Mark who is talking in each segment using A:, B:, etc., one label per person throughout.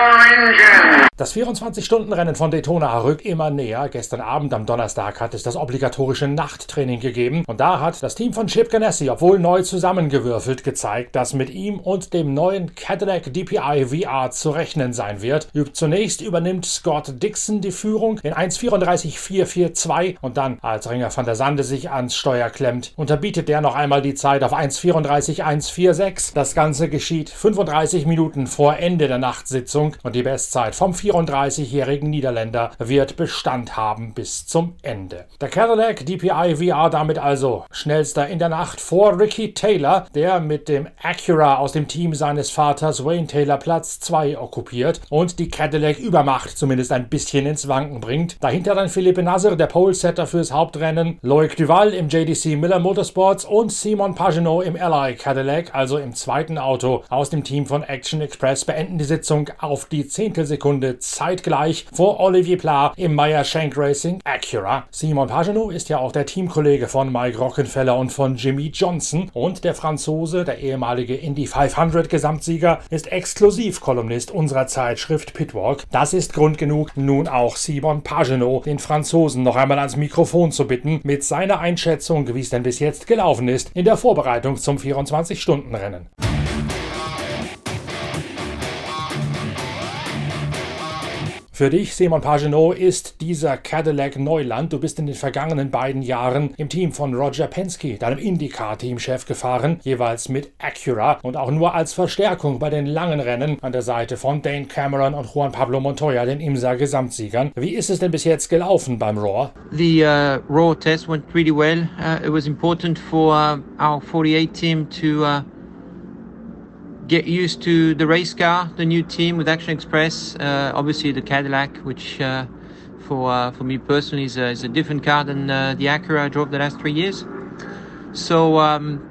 A: your engine.
B: Das 24-Stunden-Rennen von Daytona rückt immer näher. Gestern Abend am Donnerstag hat es das obligatorische Nachttraining gegeben und da hat das Team von Chip Ganassi, obwohl neu zusammengewürfelt, gezeigt, dass mit ihm und dem neuen Cadillac DPI VR zu rechnen sein wird. Zunächst übernimmt Scott Dixon die Führung in 1.34.442 und dann, als Ringer van der Sande sich ans Steuer klemmt, unterbietet der noch einmal die Zeit auf 1.34.146. Das Ganze geschieht 35 Minuten vor Ende der Nachtsitzung und die Bestzeit vom 4 34-jährigen Niederländer wird Bestand haben bis zum Ende. Der Cadillac DPI VR damit also schnellster in der Nacht vor Ricky Taylor, der mit dem Acura aus dem Team seines Vaters Wayne Taylor Platz 2 okkupiert und die Cadillac Übermacht zumindest ein bisschen ins Wanken bringt. Dahinter dann Philippe Nasser, der Polesetter fürs Hauptrennen, Loic Duval im JDC Miller Motorsports und Simon Pagenaud im Ally Cadillac, also im zweiten Auto aus dem Team von Action Express, beenden die Sitzung auf die Zehntelsekunde zeitgleich vor Olivier Pla im Meyer Shank Racing Acura. Simon Pagenaud ist ja auch der Teamkollege von Mike Rockenfeller und von Jimmy Johnson und der Franzose, der ehemalige Indy 500 Gesamtsieger, ist Exklusivkolumnist unserer Zeitschrift Pitwalk. Das ist Grund genug, nun auch Simon Pagenaud, den Franzosen, noch einmal ans Mikrofon zu bitten, mit seiner Einschätzung, wie es denn bis jetzt gelaufen ist, in der Vorbereitung zum 24-Stunden-Rennen. Für dich, Simon Pagenaud, ist dieser Cadillac Neuland. Du bist in den vergangenen beiden Jahren im Team von Roger Penske, deinem IndyCar-Teamchef, gefahren, jeweils mit Acura und auch nur als Verstärkung bei den langen Rennen an der Seite von Dane Cameron und Juan Pablo Montoya, den IMSA-Gesamtsiegern. Wie ist es denn bis jetzt gelaufen beim Raw?
C: The uh, Raw test went really well. Uh, it was important for uh, our 48 team to uh, get used to the race car, the new team with Action Express. Uh, obviously, the Cadillac, which uh, for uh, for me personally is a, is a different car than uh, the Acura I drove the last three years. So um,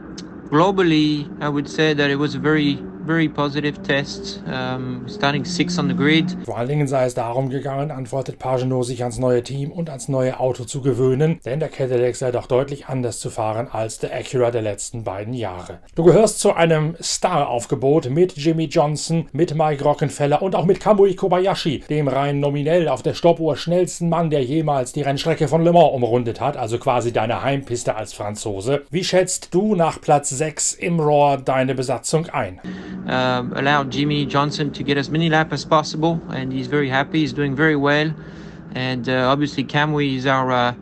C: globally, I would say that it was a very very positive test, um, starting six on the grid.
B: Vor allen Dingen sei es darum gegangen, antwortet Pagenot, sich ans neue Team und ans neue Auto zu gewöhnen, denn der Cadillac sei doch deutlich anders zu fahren als der Acura der letzten beiden Jahre. Du gehörst zu einem Star-Aufgebot mit Jimmy Johnson, mit Mike Rockenfeller und auch mit Kamui Kobayashi, dem rein nominell auf der Stoppuhr schnellsten Mann, der jemals die Rennstrecke von Le Mans umrundet hat, also quasi deine Heimpiste als Franzose. Wie schätzt du nach Platz 6 im Raw deine Besatzung ein?
C: Uh, allowed Jimmy Johnson to get as many laps as possible, and he's very happy. He's doing very well, and uh, obviously Kamui is our uh,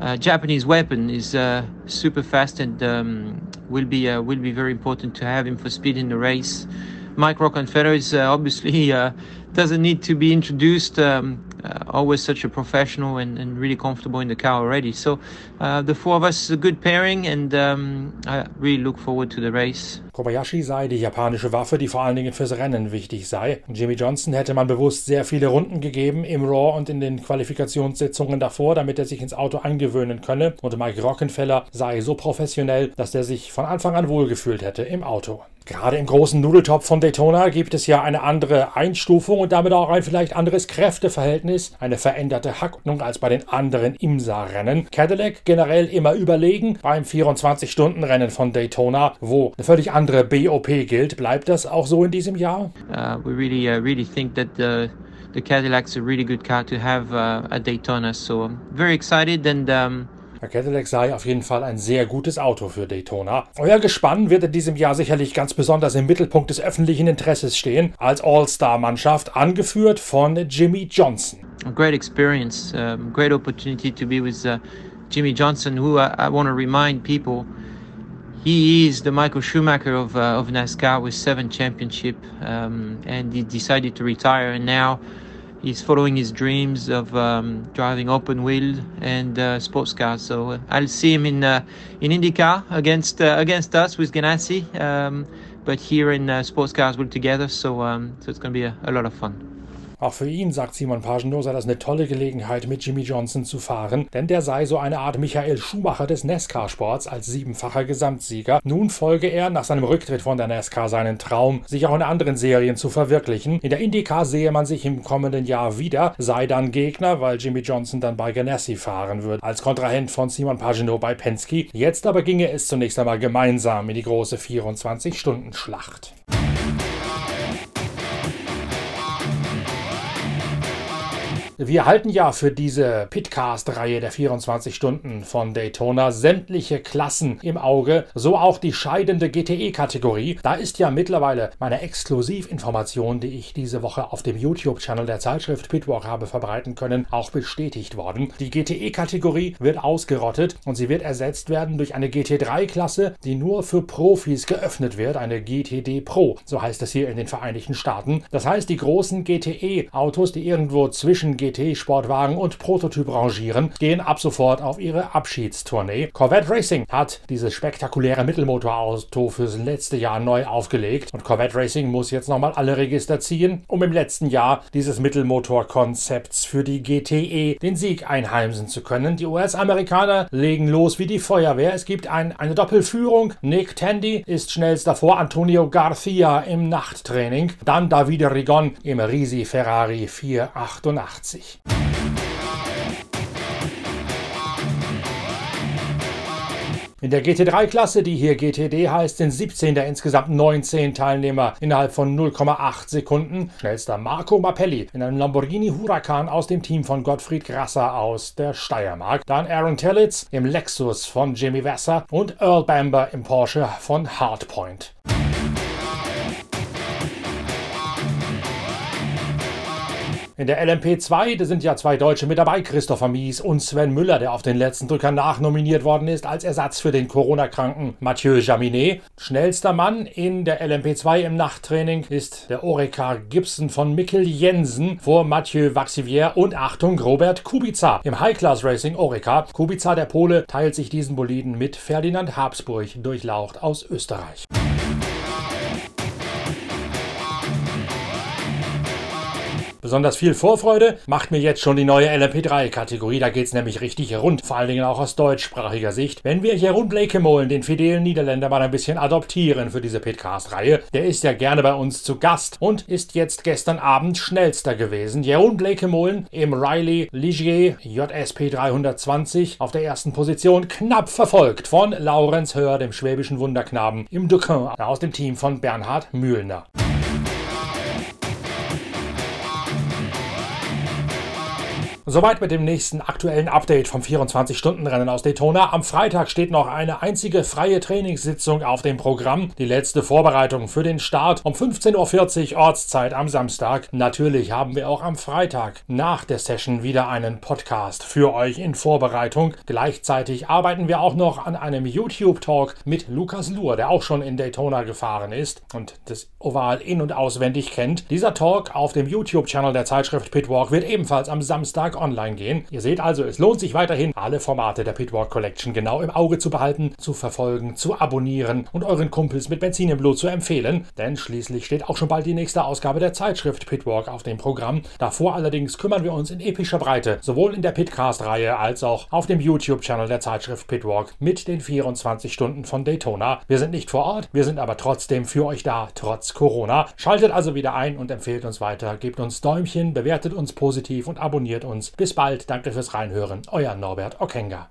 C: uh Japanese weapon. is uh, super fast and um, will be uh, will be very important to have him for speed in the race. Mike Rockenfeller is obviously doesn't need to be introduced. Um, uh, always such a professional and, and, really comfortable in the car already. So uh, the four of us is a good pairing, and um, I really look forward to the race.
B: Kobayashi sei die japanische Waffe, die vor allen Dingen fürs Rennen wichtig sei. Jimmy Johnson hätte man bewusst sehr viele Runden gegeben im Raw und in den Qualifikationssitzungen davor, damit er sich ins Auto eingewöhnen könne. Und Mike Rockenfeller sei so professionell, dass er sich von Anfang an wohlgefühlt hätte im Auto. Gerade im großen Nudeltopf von Daytona gibt es ja eine andere Einstufung und damit auch ein vielleicht anderes Kräfteverhältnis, eine veränderte Hackordnung als bei den anderen IMSA-Rennen. Cadillac generell immer überlegen beim 24-Stunden-Rennen von Daytona, wo eine völlig andere BOP gilt. Bleibt das auch so in diesem Jahr?
C: Uh, we really, uh, really think that the the Cadillac's a really good car to have uh, at Daytona. So very excited and um,
B: der Cadillac sei auf jeden Fall ein sehr gutes Auto für Daytona. Euer Gespann wird in diesem Jahr sicherlich ganz besonders im Mittelpunkt des öffentlichen Interesses stehen, als All-Star-Mannschaft, angeführt von Jimmy Johnson.
C: A great experience, um, great opportunity to be with uh, Jimmy Johnson, who uh, I want to remind people he is the Michael Schumacher of, uh, of NASCAR with seven championship, um, and he decided to retire, and now he's following his dreams of um, driving open wheel and uh, sports cars. So uh, I'll see him in uh, in IndyCar against uh, against us with Ganassi, um, but here in uh, sports cars we're together. So um, so it's going to be a, a lot of fun.
B: Auch für ihn, sagt Simon Pagenaud, sei das eine tolle Gelegenheit, mit Jimmy Johnson zu fahren, denn der sei so eine Art Michael Schumacher des NASCAR-Sports als siebenfacher Gesamtsieger. Nun folge er nach seinem Rücktritt von der NASCAR seinen Traum, sich auch in anderen Serien zu verwirklichen. In der IndyCar sehe man sich im kommenden Jahr wieder, sei dann Gegner, weil Jimmy Johnson dann bei Ganassi fahren wird, als Kontrahent von Simon Pagenaud bei Penske. Jetzt aber ginge es zunächst einmal gemeinsam in die große 24-Stunden-Schlacht. Wir halten ja für diese Pitcast-Reihe der 24 Stunden von Daytona sämtliche Klassen im Auge, so auch die scheidende GTE-Kategorie. Da ist ja mittlerweile meine Exklusivinformation, die ich diese Woche auf dem YouTube-Channel der Zeitschrift Pitwalk habe verbreiten können, auch bestätigt worden. Die GTE-Kategorie wird ausgerottet und sie wird ersetzt werden durch eine GT3-Klasse, die nur für Profis geöffnet wird, eine GTD Pro, so heißt es hier in den Vereinigten Staaten. Das heißt, die großen GTE-Autos, die irgendwo zwischen GT-Sportwagen und Prototyp rangieren, gehen ab sofort auf ihre Abschiedstournee. Corvette Racing hat dieses spektakuläre Mittelmotorauto fürs letzte Jahr neu aufgelegt und Corvette Racing muss jetzt nochmal alle Register ziehen, um im letzten Jahr dieses Mittelmotorkonzepts für die GTE den Sieg einheimsen zu können. Die US-Amerikaner legen los wie die Feuerwehr. Es gibt ein, eine Doppelführung. Nick Tandy ist schnellster vor Antonio Garcia im Nachttraining. Dann Davide Rigon im Risi Ferrari 488. In der GT3-Klasse, die hier GTD heißt, sind 17 der insgesamt 19 Teilnehmer innerhalb von 0,8 Sekunden. Schnellster Marco Mappelli in einem Lamborghini Huracan aus dem Team von Gottfried Grasser aus der Steiermark. Dann Aaron Tellitz im Lexus von Jimmy Wasser und Earl Bamber im Porsche von Hardpoint. In der LMP2, da sind ja zwei Deutsche mit dabei, Christopher Mies und Sven Müller, der auf den letzten Drücker nachnominiert worden ist als Ersatz für den Corona-kranken Mathieu Jaminet. Schnellster Mann in der LMP2 im Nachttraining ist der Orekar Gibson von Mikkel Jensen vor Mathieu Vaxivier und Achtung Robert Kubica im High-Class Racing Orekar. Kubica, der Pole, teilt sich diesen Boliden mit Ferdinand Habsburg durchlaucht aus Österreich. Besonders viel Vorfreude macht mir jetzt schon die neue LMP3-Kategorie. Da geht's nämlich richtig rund, vor allen Dingen auch aus deutschsprachiger Sicht. Wenn wir Jeroen Blekemolen, den fidelen Niederländer, mal ein bisschen adoptieren für diese Pitcast-Reihe, der ist ja gerne bei uns zu Gast und ist jetzt gestern Abend schnellster gewesen. Jeroen Blekemolen im Riley Ligier JSP 320 auf der ersten Position, knapp verfolgt von Laurenz Hör, dem schwäbischen Wunderknaben im Duquin aus dem Team von Bernhard Mühlner. Soweit mit dem nächsten aktuellen Update vom 24-Stunden-Rennen aus Daytona. Am Freitag steht noch eine einzige freie Trainingssitzung auf dem Programm. Die letzte Vorbereitung für den Start um 15.40 Uhr Ortszeit am Samstag. Natürlich haben wir auch am Freitag nach der Session wieder einen Podcast für euch in Vorbereitung. Gleichzeitig arbeiten wir auch noch an einem YouTube-Talk mit Lukas Luhr, der auch schon in Daytona gefahren ist und das Oval in- und auswendig kennt. Dieser Talk auf dem YouTube-Channel der Zeitschrift Pitwalk wird ebenfalls am Samstag Samstag online gehen. Ihr seht also, es lohnt sich weiterhin, alle Formate der Pitwalk Collection genau im Auge zu behalten, zu verfolgen, zu abonnieren und euren Kumpels mit Benzin im Blut zu empfehlen, denn schließlich steht auch schon bald die nächste Ausgabe der Zeitschrift Pitwalk auf dem Programm. Davor allerdings kümmern wir uns in epischer Breite, sowohl in der Pitcast-Reihe als auch auf dem YouTube-Channel der Zeitschrift Pitwalk mit den 24 Stunden von Daytona. Wir sind nicht vor Ort, wir sind aber trotzdem für euch da, trotz Corona. Schaltet also wieder ein und empfehlt uns weiter, gebt uns Däumchen, bewertet uns positiv und abonniert uns uns. Bis bald, danke fürs Reinhören. Euer Norbert Okenga.